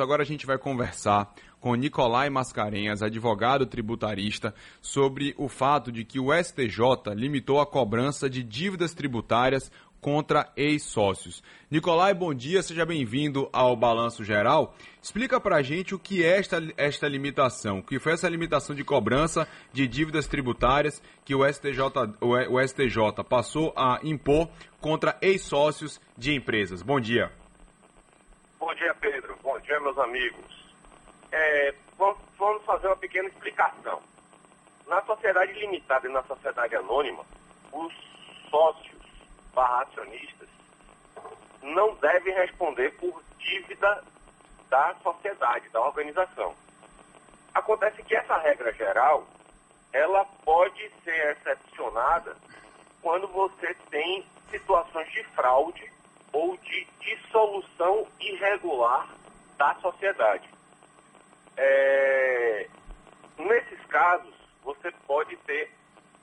Agora a gente vai conversar com Nicolai Mascarenhas, advogado tributarista, sobre o fato de que o STJ limitou a cobrança de dívidas tributárias contra ex-sócios. Nicolai, bom dia, seja bem-vindo ao Balanço Geral. Explica para a gente o que é esta, esta limitação, o que foi essa limitação de cobrança de dívidas tributárias que o STJ, o, STJ passou a impor contra ex-sócios de empresas. Bom dia. Bom dia, Pedro. Meus amigos. É, vamos fazer uma pequena explicação. Na sociedade limitada e na sociedade anônima, os sócios barra acionistas não devem responder por dívida da sociedade, da organização. Acontece que essa regra geral, ela pode ser excepcionada quando você tem situações de fraude ou de dissolução irregular da sociedade. É, nesses casos, você pode ter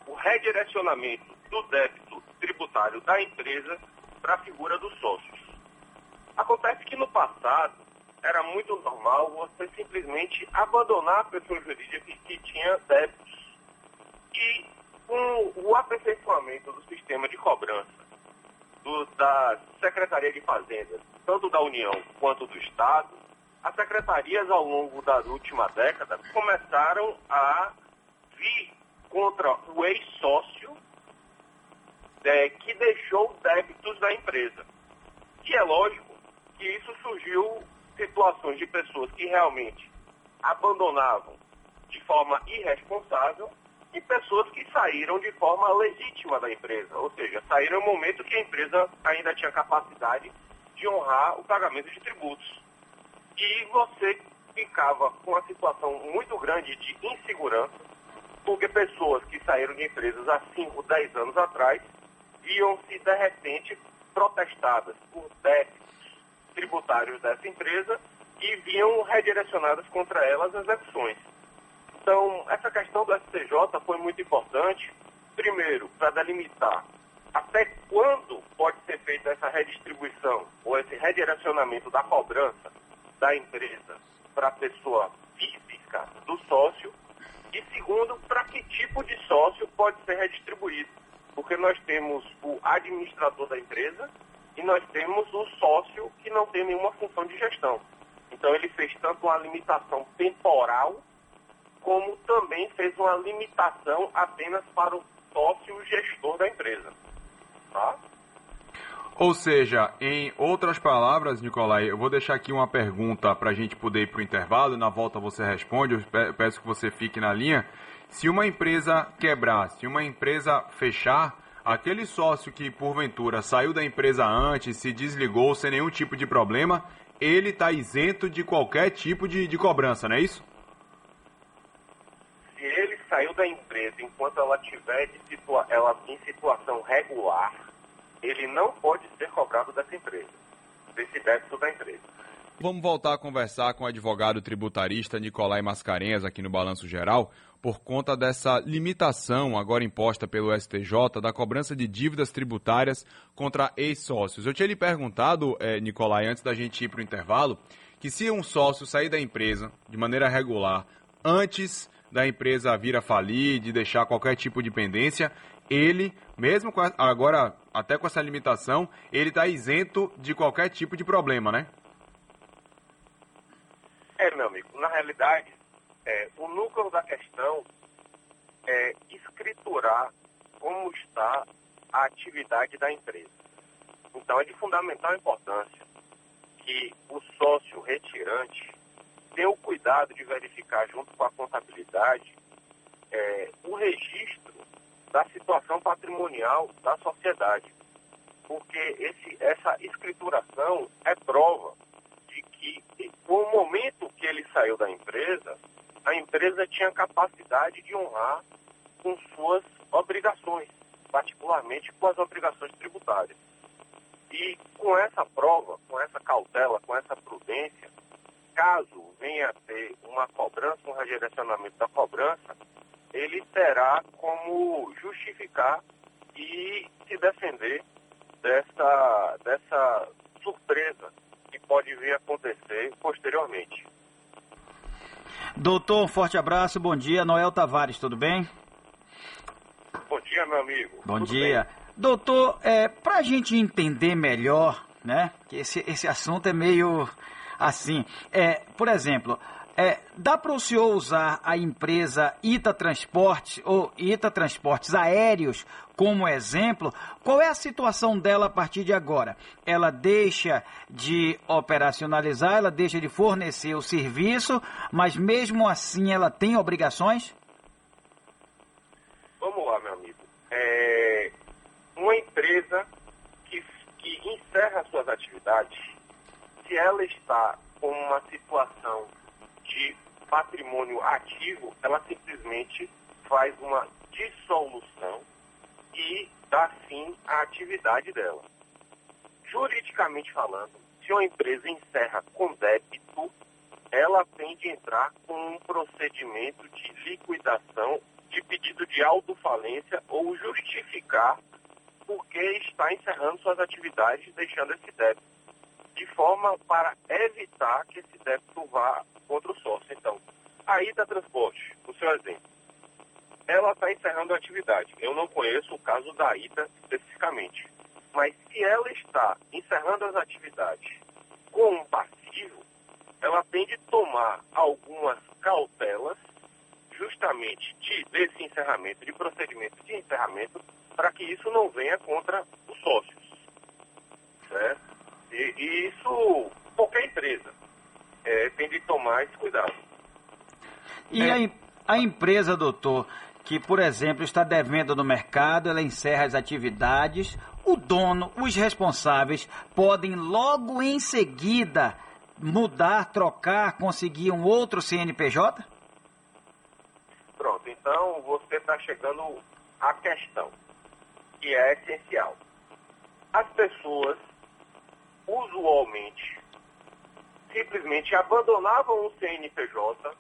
o redirecionamento do débito tributário da empresa para a figura dos sócios. Acontece que no passado era muito normal você simplesmente abandonar a pessoa jurídica que tinha débitos. E com o aperfeiçoamento do sistema de cobrança do, da Secretaria de Fazenda, tanto da União quanto do Estado, as secretarias ao longo da última década começaram a vir contra o ex-sócio é, que deixou débitos da empresa. E é lógico que isso surgiu situações de pessoas que realmente abandonavam de forma irresponsável e pessoas que saíram de forma legítima da empresa, ou seja, saíram no momento que a empresa ainda tinha capacidade de honrar o pagamento de tributos. E você ficava com uma situação muito grande de insegurança, porque pessoas que saíram de empresas há 5, 10 anos atrás viam-se de repente protestadas por débitos tributários dessa empresa e viam redirecionadas contra elas as execuções. Então, essa questão do STJ foi muito importante, primeiro, para delimitar até quando pode ser feita essa redistribuição ou esse redirecionamento da cobrança da empresa para a pessoa física do sócio, e segundo, para que tipo de sócio pode ser redistribuído. Porque nós temos o administrador da empresa e nós temos o sócio que não tem nenhuma função de gestão. Então ele fez tanto uma limitação temporal como também fez uma limitação apenas para o sócio gestor da empresa. Tá? Ou seja, em outras palavras, Nicolai, eu vou deixar aqui uma pergunta para a gente poder ir para o intervalo. Na volta você responde, eu peço que você fique na linha. Se uma empresa quebrar, se uma empresa fechar, aquele sócio que porventura saiu da empresa antes, se desligou sem nenhum tipo de problema, ele está isento de qualquer tipo de, de cobrança, não é isso? saiu da empresa enquanto ela estiver situa ela em situação regular, ele não pode ser cobrado dessa empresa, desse débito da empresa. Vamos voltar a conversar com o advogado tributarista Nicolai Mascarenhas aqui no Balanço Geral, por conta dessa limitação agora imposta pelo STJ da cobrança de dívidas tributárias contra ex-sócios. Eu tinha lhe perguntado, eh, Nicolai, antes da gente ir para o intervalo, que se um sócio sair da empresa de maneira regular antes da empresa vir a falir, de deixar qualquer tipo de pendência, ele, mesmo a, agora, até com essa limitação, ele está isento de qualquer tipo de problema, né? É, meu amigo, na realidade, é, o núcleo da questão é escriturar como está a atividade da empresa. Então, é de fundamental importância que o sócio retirante ter o cuidado de verificar, junto com a contabilidade, é, o registro da situação patrimonial da sociedade. Porque esse, essa escrituração é prova de que, no momento que ele saiu da empresa, a empresa tinha capacidade de honrar com suas obrigações, particularmente com as obrigações tributárias. E com essa prova, com essa cautela, com essa prudência, caso venha a ter uma cobrança, um redirecionamento da cobrança, ele terá como justificar e se defender dessa, dessa surpresa que pode vir a acontecer posteriormente. Doutor, um forte abraço, bom dia. Noel Tavares, tudo bem? Bom dia, meu amigo. Bom tudo dia. Bem? Doutor, é, para a gente entender melhor, né, que esse, esse assunto é meio assim, é, por exemplo, é, dá para o senhor usar a empresa Ita Transportes ou Ita Transportes Aéreos como exemplo? Qual é a situação dela a partir de agora? Ela deixa de operacionalizar, ela deixa de fornecer o serviço, mas mesmo assim ela tem obrigações? Vamos lá, meu amigo. É, uma empresa que, que encerra suas atividades, se ela está com uma situação patrimônio ativo, ela simplesmente faz uma dissolução e dá fim à atividade dela. Juridicamente falando, se uma empresa encerra com débito, ela tem de entrar com um procedimento de liquidação de pedido de autofalência ou justificar por que está encerrando suas atividades deixando esse débito, de forma para evitar que esse débito vá contra o sócio. Então, a Ita Transporte, o seu exemplo, ela está encerrando a atividade. Eu não conheço o caso da Ita especificamente, mas se ela está encerrando as atividades com um passivo, ela tem de tomar algumas cautelas justamente de, desse encerramento, de procedimento de encerramento, para que isso não venha contra os sócios. Certo? E, e isso, qualquer empresa é, tem de tomar esse cuidado. E é. a, a empresa, doutor, que, por exemplo, está devendo no mercado, ela encerra as atividades, o dono, os responsáveis podem logo em seguida mudar, trocar, conseguir um outro CNPJ? Pronto, então você está chegando à questão, que é essencial. As pessoas, usualmente, simplesmente abandonavam o CNPJ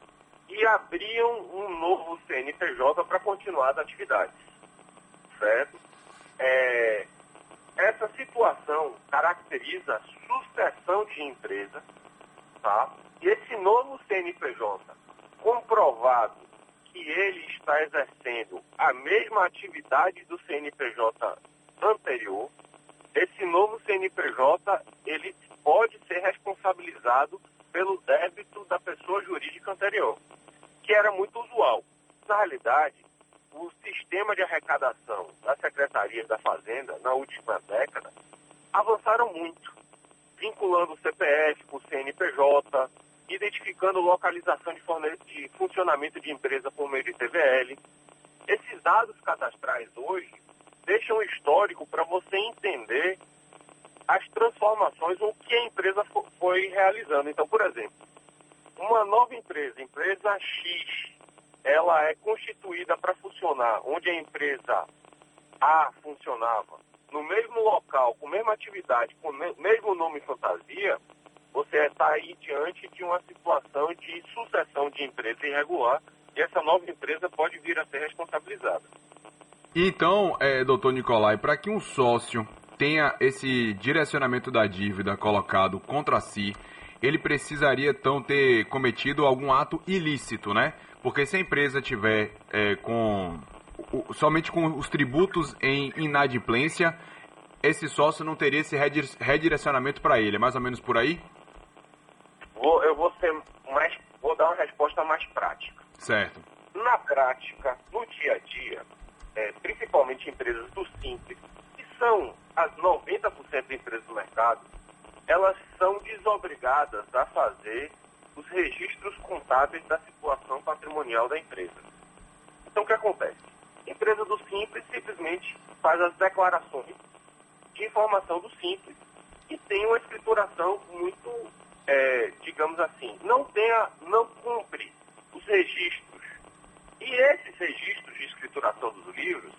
e abriam um novo CNPJ para continuar as atividades. Certo? É, essa situação caracteriza sucessão de empresa, tá? E esse novo CNPJ, comprovado que ele está exercendo a mesma atividade do CNPJ anterior, esse novo CNPJ ele pode ser responsabilizado pelo débito da pessoa jurídica anterior, que era muito usual. Na realidade, o sistema de arrecadação da Secretaria da Fazenda, na última década, avançaram muito, vinculando o CPF com o CNPJ, identificando localização de, de funcionamento de empresa por meio de TVL. Esses dados cadastrais hoje deixam histórico para você entender as transformações, o que a empresa foi realizando. Então, por exemplo, uma nova empresa, empresa X, ela é constituída para funcionar onde a empresa A funcionava, no mesmo local, com mesma atividade, com o mesmo nome e fantasia, você está aí diante de uma situação de sucessão de empresa irregular e essa nova empresa pode vir a ser responsabilizada. Então, é, doutor Nicolai, para que um sócio tenha esse direcionamento da dívida colocado contra si, ele precisaria então ter cometido algum ato ilícito, né? Porque se a empresa tiver é, com somente com os tributos em inadimplência, esse sócio não teria esse redirecionamento para ele. É mais ou menos por aí? Vou, eu vou ser mais, vou dar uma resposta mais prática. Certo. Na prática, no dia a dia, é, principalmente empresas do simples, que são as 90% de empresas do mercado, elas são desobrigadas a fazer os registros contábeis da situação patrimonial da empresa. Então, o que acontece? A empresa do Simples simplesmente faz as declarações de informação do Simples e tem uma escrituração muito, é, digamos assim, não, tenha, não cumpre os registros. E esses registros de escrituração dos livros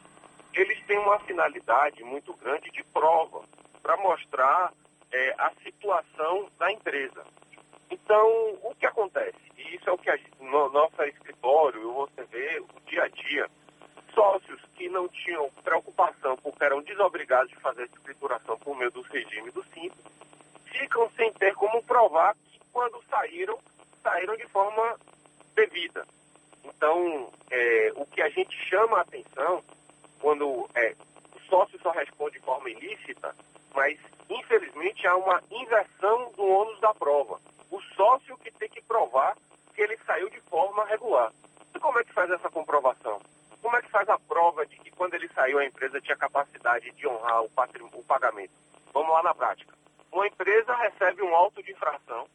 eles têm uma finalidade muito grande de prova, para mostrar é, a situação da empresa. Então, o que acontece? E isso é o que a, no nosso escritório, você vê o dia a dia, sócios que não tinham preocupação porque eram desobrigados de fazer essa escrituração por meio do regime do Simples, ficam sem ter como saíram de forma devida. Então, é, o que a gente chama a atenção, quando é, o sócio só responde de forma ilícita, mas infelizmente há uma inversão do ônus da prova. O sócio que tem que provar que ele saiu de forma regular. E como é que faz essa comprovação? Faz a prova de que quando ele saiu a empresa tinha capacidade de honrar o, o pagamento? Vamos lá na prática. Uma empresa recebe um auto de infração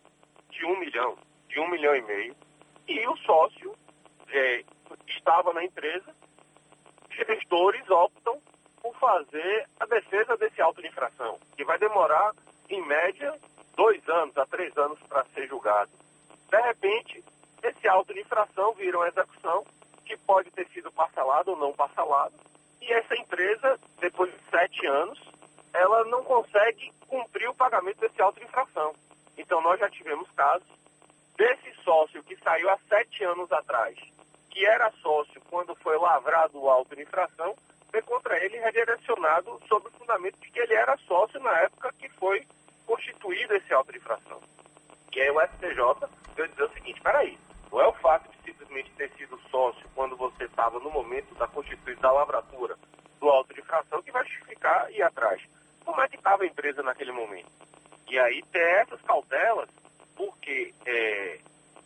de um milhão, de um milhão e meio, e o sócio é, estava na empresa, gestores optam por fazer a defesa desse auto de infração, que vai demorar, em média, dois anos a três anos para ser julgado. De repente, esse auto de infração vira uma execução que pode ter sido parcelado ou não parcelado, e essa empresa, depois de sete anos, ela não consegue cumprir o pagamento desse auto infração. Então, nós já tivemos casos desse sócio que saiu há sete anos atrás, que era sócio quando foi lavrado o auto infração, ter contra ele redirecionado sob o fundamento de que ele era sócio na época que foi constituído esse auto de infração. E aí o STJ veio dizer o seguinte, peraí, não é o fato de simplesmente ter sido sócio quando você estava no momento da constituição da lavratura do auto de infração que vai justificar ir atrás. Como é que estava a empresa naquele momento? E aí ter cautelas, porque é,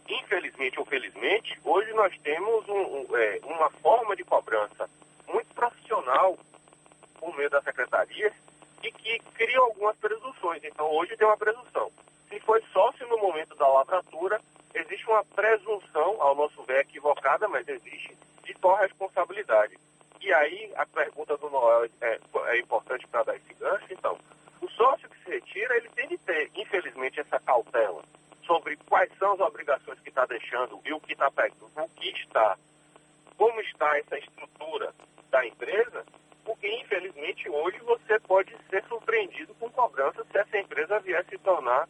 infelizmente ou felizmente, hoje nós temos um, um, é, uma forma de cobrança muito profissional por meio da secretaria e que cria algumas presunções. Então, hoje tem uma presunção. Se foi sócio no momento da lavratura, existe uma presunção, ao nosso ver equivocada, mas existe, de corresponsabilidade. E aí, a pergunta do Noel é, é importante para dar esse gancho. Então, o sócio que retira, ele tem de ter, infelizmente, essa cautela sobre quais são as obrigações que está deixando e o que está pegando, o que está, como está essa estrutura da empresa, porque infelizmente hoje você pode ser surpreendido com cobrança se essa empresa vier se tornar,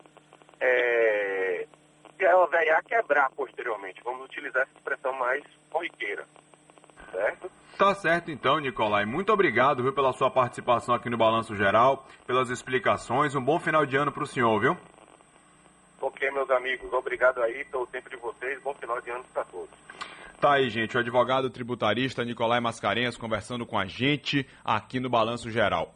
é, ela vier a quebrar posteriormente. Vamos utilizar essa expressão mais corriqueira. Certo? Tá certo então, Nicolai. Muito obrigado viu, pela sua participação aqui no Balanço Geral, pelas explicações. Um bom final de ano para o senhor, viu? Ok, meus amigos. Obrigado aí pelo tempo de vocês. Bom final de ano para todos. Tá aí, gente, o advogado tributarista Nicolai Mascarenhas conversando com a gente aqui no Balanço Geral.